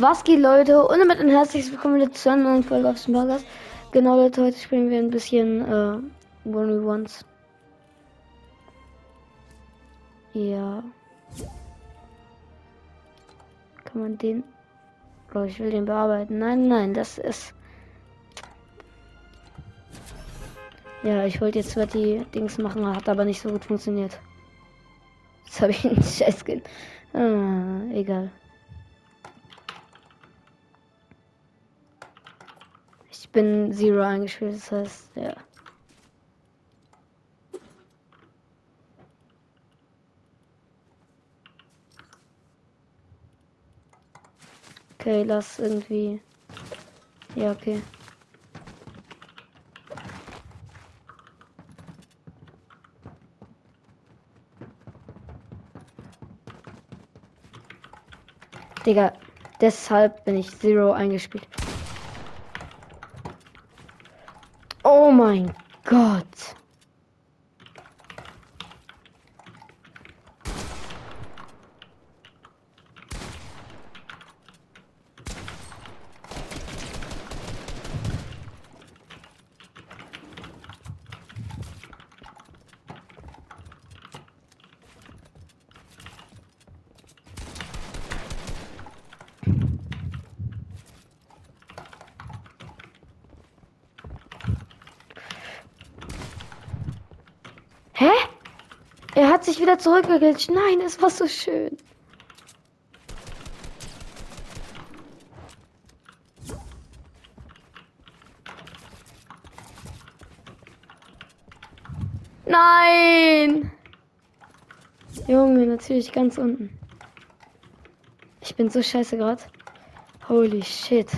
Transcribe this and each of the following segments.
Was geht, Leute? Und damit ein herzliches Willkommen zu einer neuen Folge auf dem Podcast. Genau, Leute, heute spielen wir ein bisschen äh, One Ones. Ja. Kann man den. Oh, ich will den bearbeiten. Nein, nein, das ist. Ja, ich wollte jetzt zwar die Dings machen, hat aber nicht so gut funktioniert. Jetzt habe ich einen Scheiß. Ah, egal. Bin Zero eingespielt, das heißt, ja. Okay, lass irgendwie. Ja, okay. Digga, deshalb bin ich Zero eingespielt. Oh mein Gott. Hä? Er hat sich wieder zurückgeglitscht. Nein, es war so schön. Nein! Junge, natürlich ganz unten. Ich bin so scheiße gerade. Holy shit.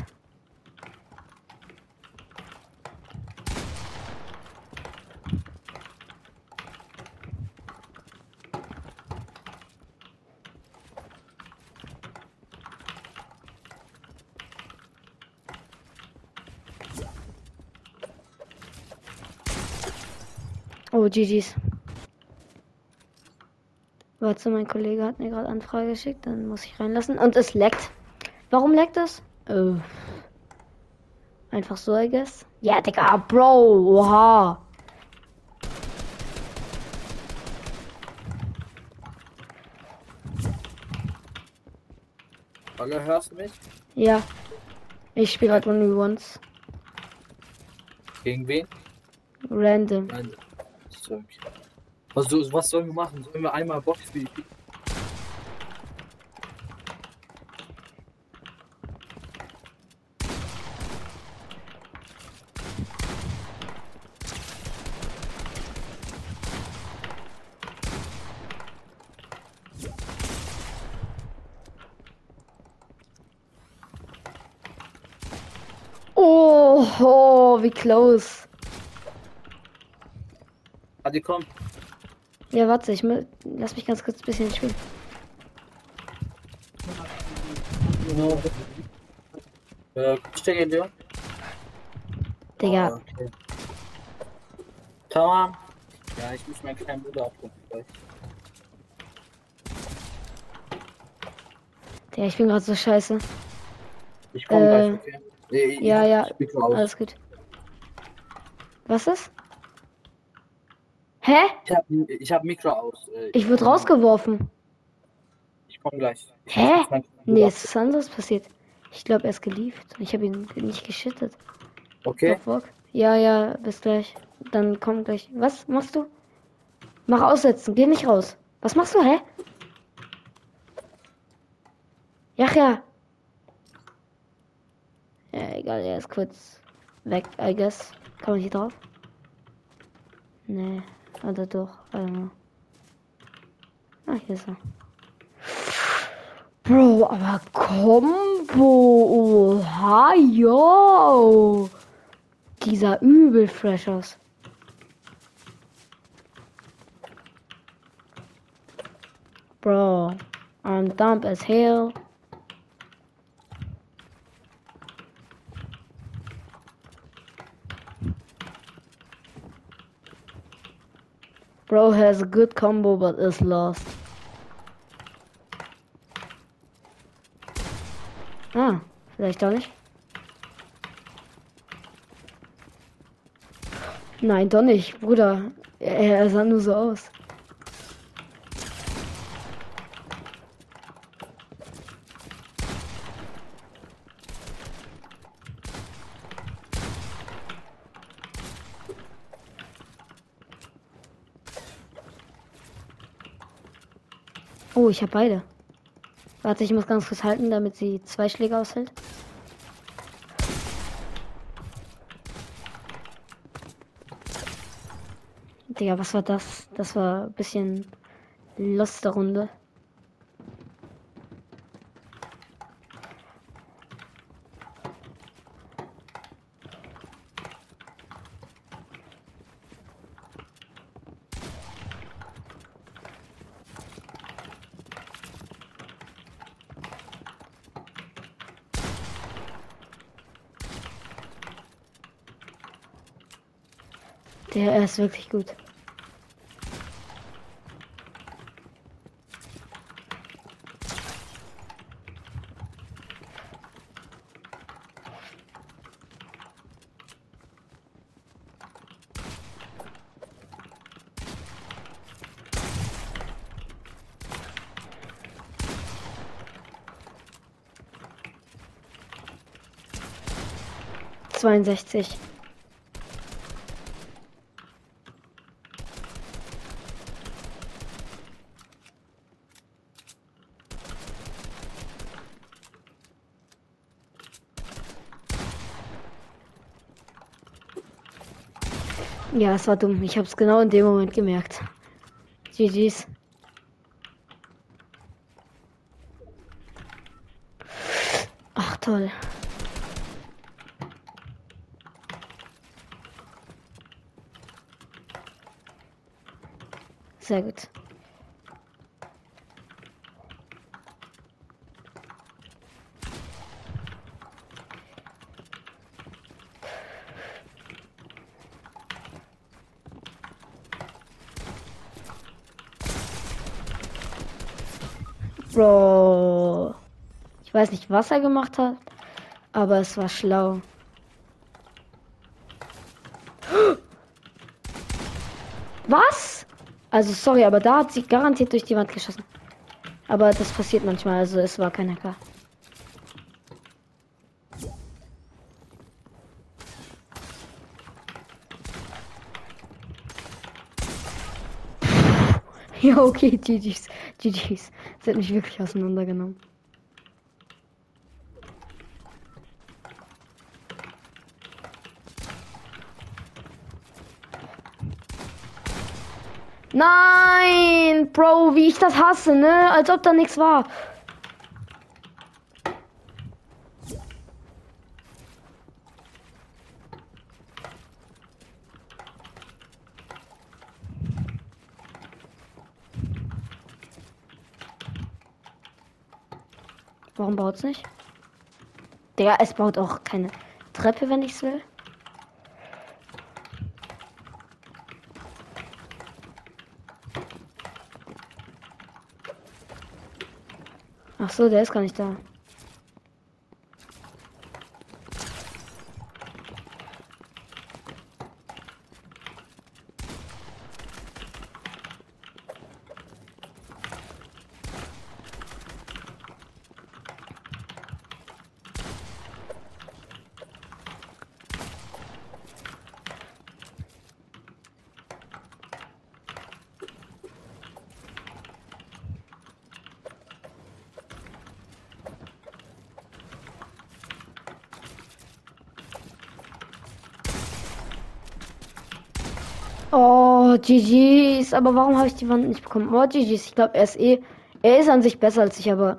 GG's. Warte, mein Kollege hat mir gerade Anfrage geschickt, dann muss ich reinlassen. Und es leckt. Warum leckt es? Äh, einfach so, I guess. Ja, Digga, Bro, oha. Hallo, hörst du mich? Ja. Ich spiele gerade v Ones. Gegen wen? Random. Nein. Sorry. Was, was sollen wir machen? Sollen wir einmal Box Oh, oh, wie close. Adi, komm. Ja, warte, ich mu- lass mich ganz kurz ein bisschen spielen. Äh, stecke dir. Digga, Ah, okay. Tamam. Ja, ich muss meinen kleinen Bruder abholen. Digga, ich bin gerade so scheiße. Ich komme Äh, gleich, okay? Nee, ich- Ja, ja, Ich alles gut. Was ist? Hä? Ich hab, ich hab Mikro aus. Äh, Ich wurde rausgeworfen. Ich komme gleich. Ich Hä? Nee, es ist anderes passiert. Ich glaube, er ist geliefert. Ich habe ihn nicht geschittet. abholen. Okay? Doch. Ja, ja, bis gleich. Dann komm gleich. Was machst du? Mach aussetzen, geh nicht raus. Was machst du, hä? Ja, ja. Ja, egal, er ist kurz weg, I guess. Kann man hier drauf? Nee, oder doch, know. Ah, hier ist er. Bro, aber Combo. Oha, yo. Dieser übel fresh aus. Bro, I'm dumb as hell. Bro has a good combo but is lost. Ah. Vielleicht doch nicht. Nein, doch nicht, Bruder. Er, er sah nur so aus. Ich habe beide. Warte, ich muss ganz kurz halten, damit sie zwei Schläge aushält. Digga, was war das? Das war ein bisschen Lust der Runde. Der ist wirklich gut. Zweiundsechzig. Ja, es war dumm. Ich habe es genau in dem Moment gemerkt. GG's. Ach toll. Sehr gut. Bro. Ich weiß nicht, was er gemacht hat, aber es war schlau. Was? Also sorry, aber da hat sie garantiert durch die Wand geschossen. Aber das passiert manchmal, also es war kein Hacker. Ja, okay, GG's. GG's. Sie hat mich wirklich auseinandergenommen. Nein, Bro, wie ich das hasse, ne? Als ob da nichts war. Warum baut's nicht? Der, es baut auch keine Treppe, wenn ich's will. Ach so, der ist gar nicht da. Oh, GG's. Aber warum habe ich die Wand nicht bekommen? Oh, GG's. Ich glaube, er ist eh. Er ist an sich besser als ich, aber.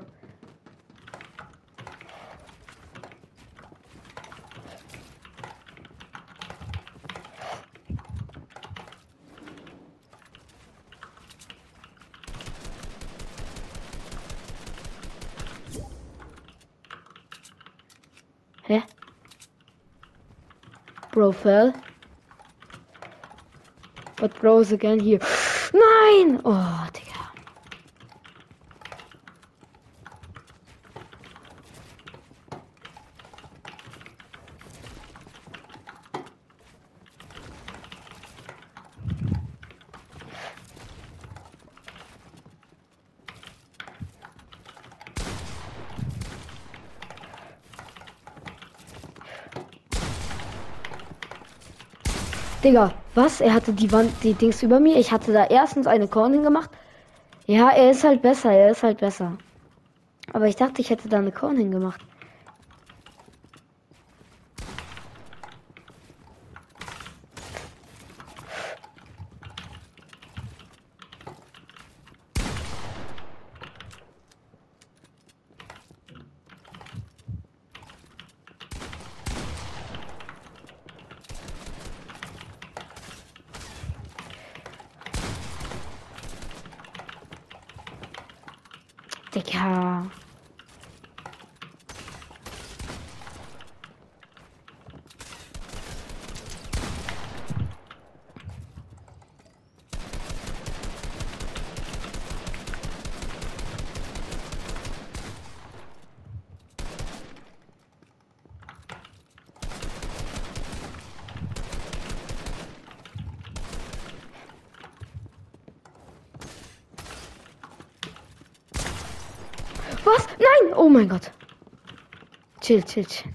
Hä? Bro. But grows again hier. Nein! Oh, Digga. Digga, was? Er hatte die Wand, die Dings über mir. Ich hatte da erstens eine Corning gemacht. Ja, er ist halt besser, er ist halt besser. Aber ich dachte, ich hätte da eine Corning gemacht. Digga. Was? Nein! Oh mein Gott. Chill, chill, chill.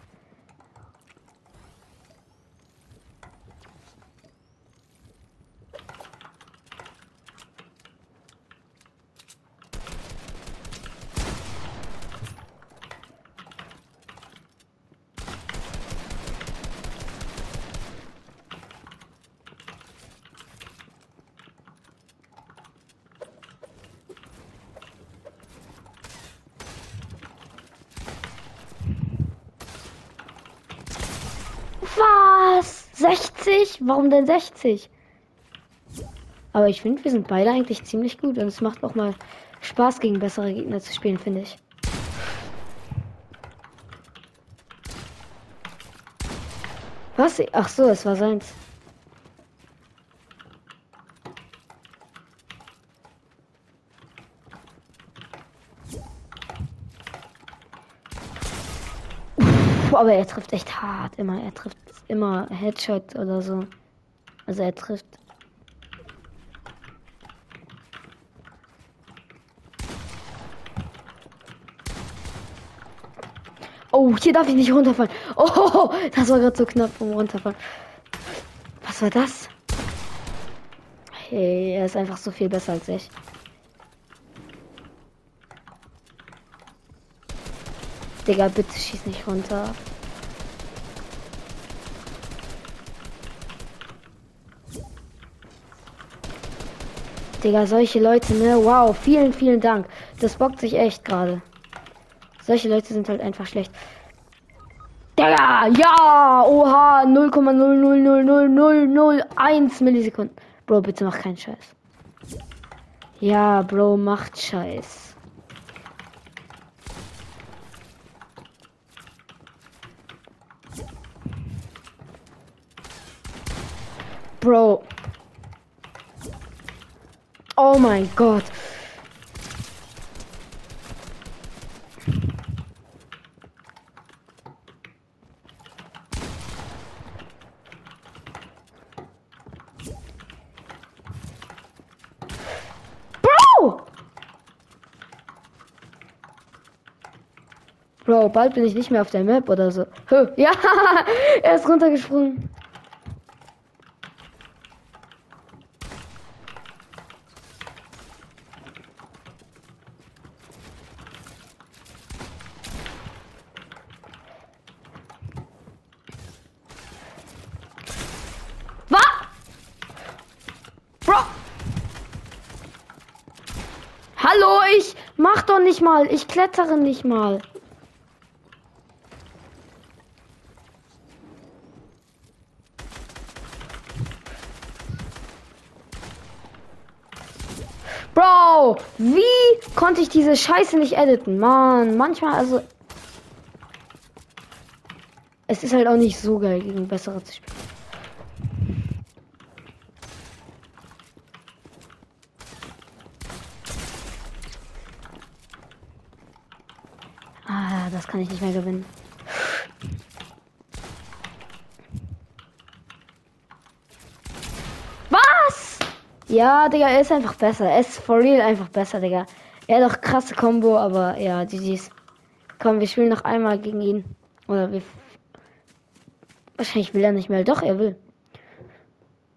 Was? 60? Warum denn 60? Aber ich finde, wir sind beide eigentlich ziemlich gut und es macht auch mal Spaß, gegen bessere Gegner zu spielen, finde ich. Was? Ach so, es war seins. Aber er trifft echt hart immer. Er trifft immer Headshot oder so. Also er trifft. Oh, hier darf ich nicht runterfallen. Oh, das war gerade so knapp vom Runterfallen. Was war das? Hey, er ist einfach so viel besser als ich. Digga, bitte schieß nicht runter. Digga, solche Leute, ne? Wow, vielen, vielen Dank. Das bockt sich echt gerade. Solche Leute sind halt einfach schlecht. Digga, ja! Oha, 0,0000001 Millisekunden. Bro, bitte mach keinen Scheiß. Ja, Bro, macht Scheiß. Bro. Oh mein Gott. Bro! Bald bin ich nicht mehr auf der Map oder so. Ja, er ist runtergesprungen. Was? Bro. Hallo, ich mach doch nicht mal. Ich klettere nicht mal. Bro, wie konnte ich diese Scheiße nicht editen? Mann, manchmal also. Es ist halt auch nicht so geil, gegen bessere zu spielen. Ah, kann ich nicht mehr gewinnen. Was? Ja, Digga, er ist einfach besser. Er ist for real einfach besser, Digga. Er hat auch krasse Combo, aber ja, GG's. Komm, wir spielen noch einmal gegen ihn. Oder wir. Wahrscheinlich will er nicht mehr. Doch, er will.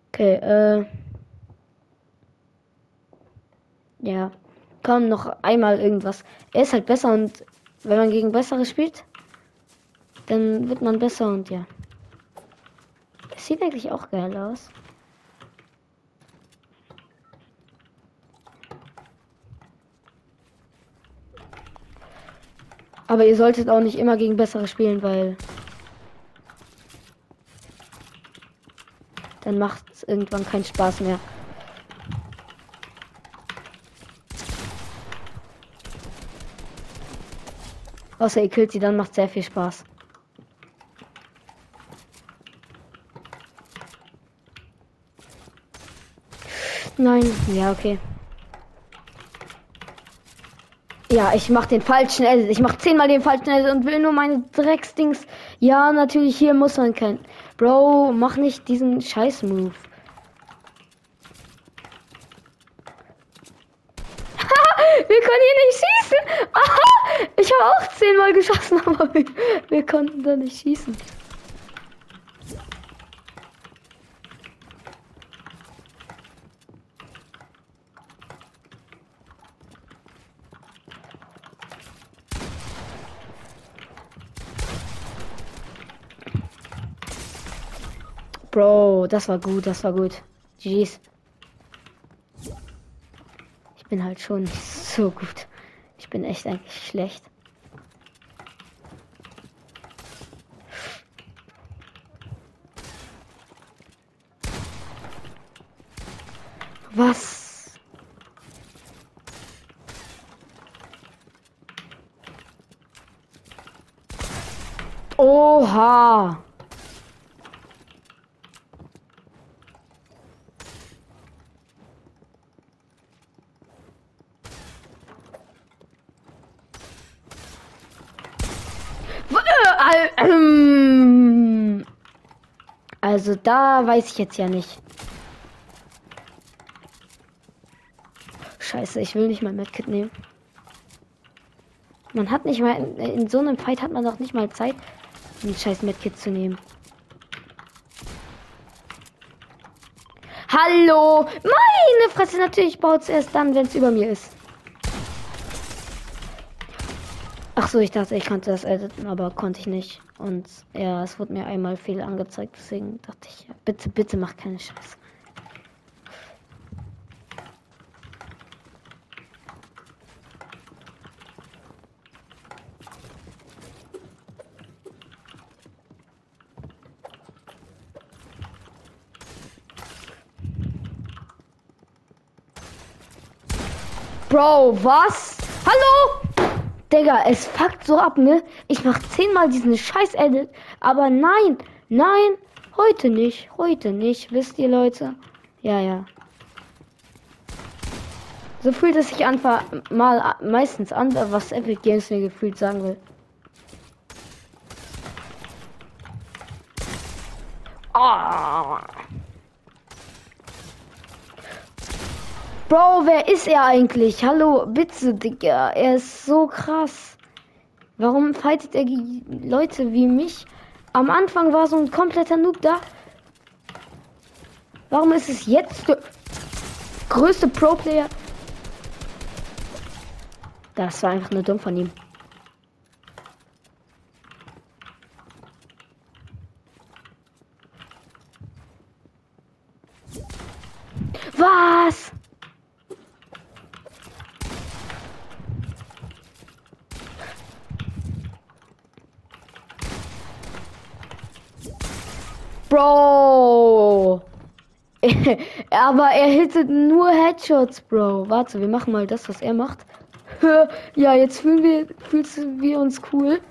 Okay, äh. Ja. Komm, noch einmal irgendwas. Er ist halt besser und wenn man gegen bessere spielt, dann wird man besser und ja. Das sieht eigentlich auch geil aus. Aber ihr solltet auch nicht immer gegen bessere spielen, weil dann macht es irgendwann keinen Spaß mehr. Außer ihr killt sie, dann macht sehr viel Spaß. Nein, ja, okay. Ja, ich mach den falschen Edit. Ich mach zehnmal den falschen Edit und will nur meine Drecksdings. Ja, natürlich, hier muss man kein. Bro, mach nicht diesen Scheiß-Move. wir können hier nicht schießen. Aha, ich habe auch zehnmal geschossen, aber wir, wir konnten da nicht schießen. Bro, das war gut, das war gut. GG's. Ich bin halt schon so gut. Ich bin echt eigentlich schlecht. Was? Oha. Also da weiß ich jetzt ja nicht. Scheiße, ich will nicht mal Medkit nehmen. Man hat nicht mal in, in so einem Fight hat man doch nicht mal Zeit, ein scheiß Medkit zu nehmen. Hallo! Meine Fresse, natürlich baut es erst dann, wenn es über mir ist. Ach so, ich dachte, ich konnte das editen, aber konnte ich nicht. Und ja, es wurde mir einmal viel angezeigt, deswegen dachte ich, bitte, bitte mach keine Scheiße. Bro, was? Hallo? Digga, es fuckt so ab, ne? Ich mach zehnmal diesen scheiß Edit, aber nein, nein, heute nicht, heute nicht, wisst ihr Leute? Ja, ja. So fühlt es sich einfach mal meistens an, was Epic Games mir gefühlt sagen will. Oh. Bro, wer ist er eigentlich? Hallo, bitte, Digga. Er ist so krass. Warum fightet er Leute wie mich? Am Anfang war so ein kompletter Noob da. Warum ist es jetzt der größte Pro-Player? Das war einfach nur dumm von ihm. Was? Bro. Aber er hittet nur Headshots, Bro. Warte, wir machen mal das, was er macht. ja, jetzt fühlen wir, fühlen wir uns cool.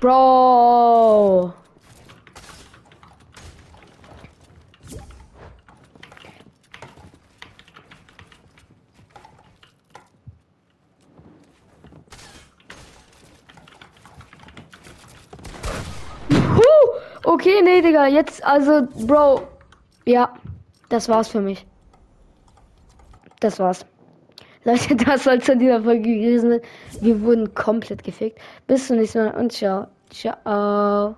Bro. Okay, nee, Digga, jetzt, also, Bro. Ja, das war's für mich. Das war's. Leute, das soll in dieser Folge gewesen sein. Wir wurden komplett gefickt. Bis zum nächsten Mal und ciao. Ciao.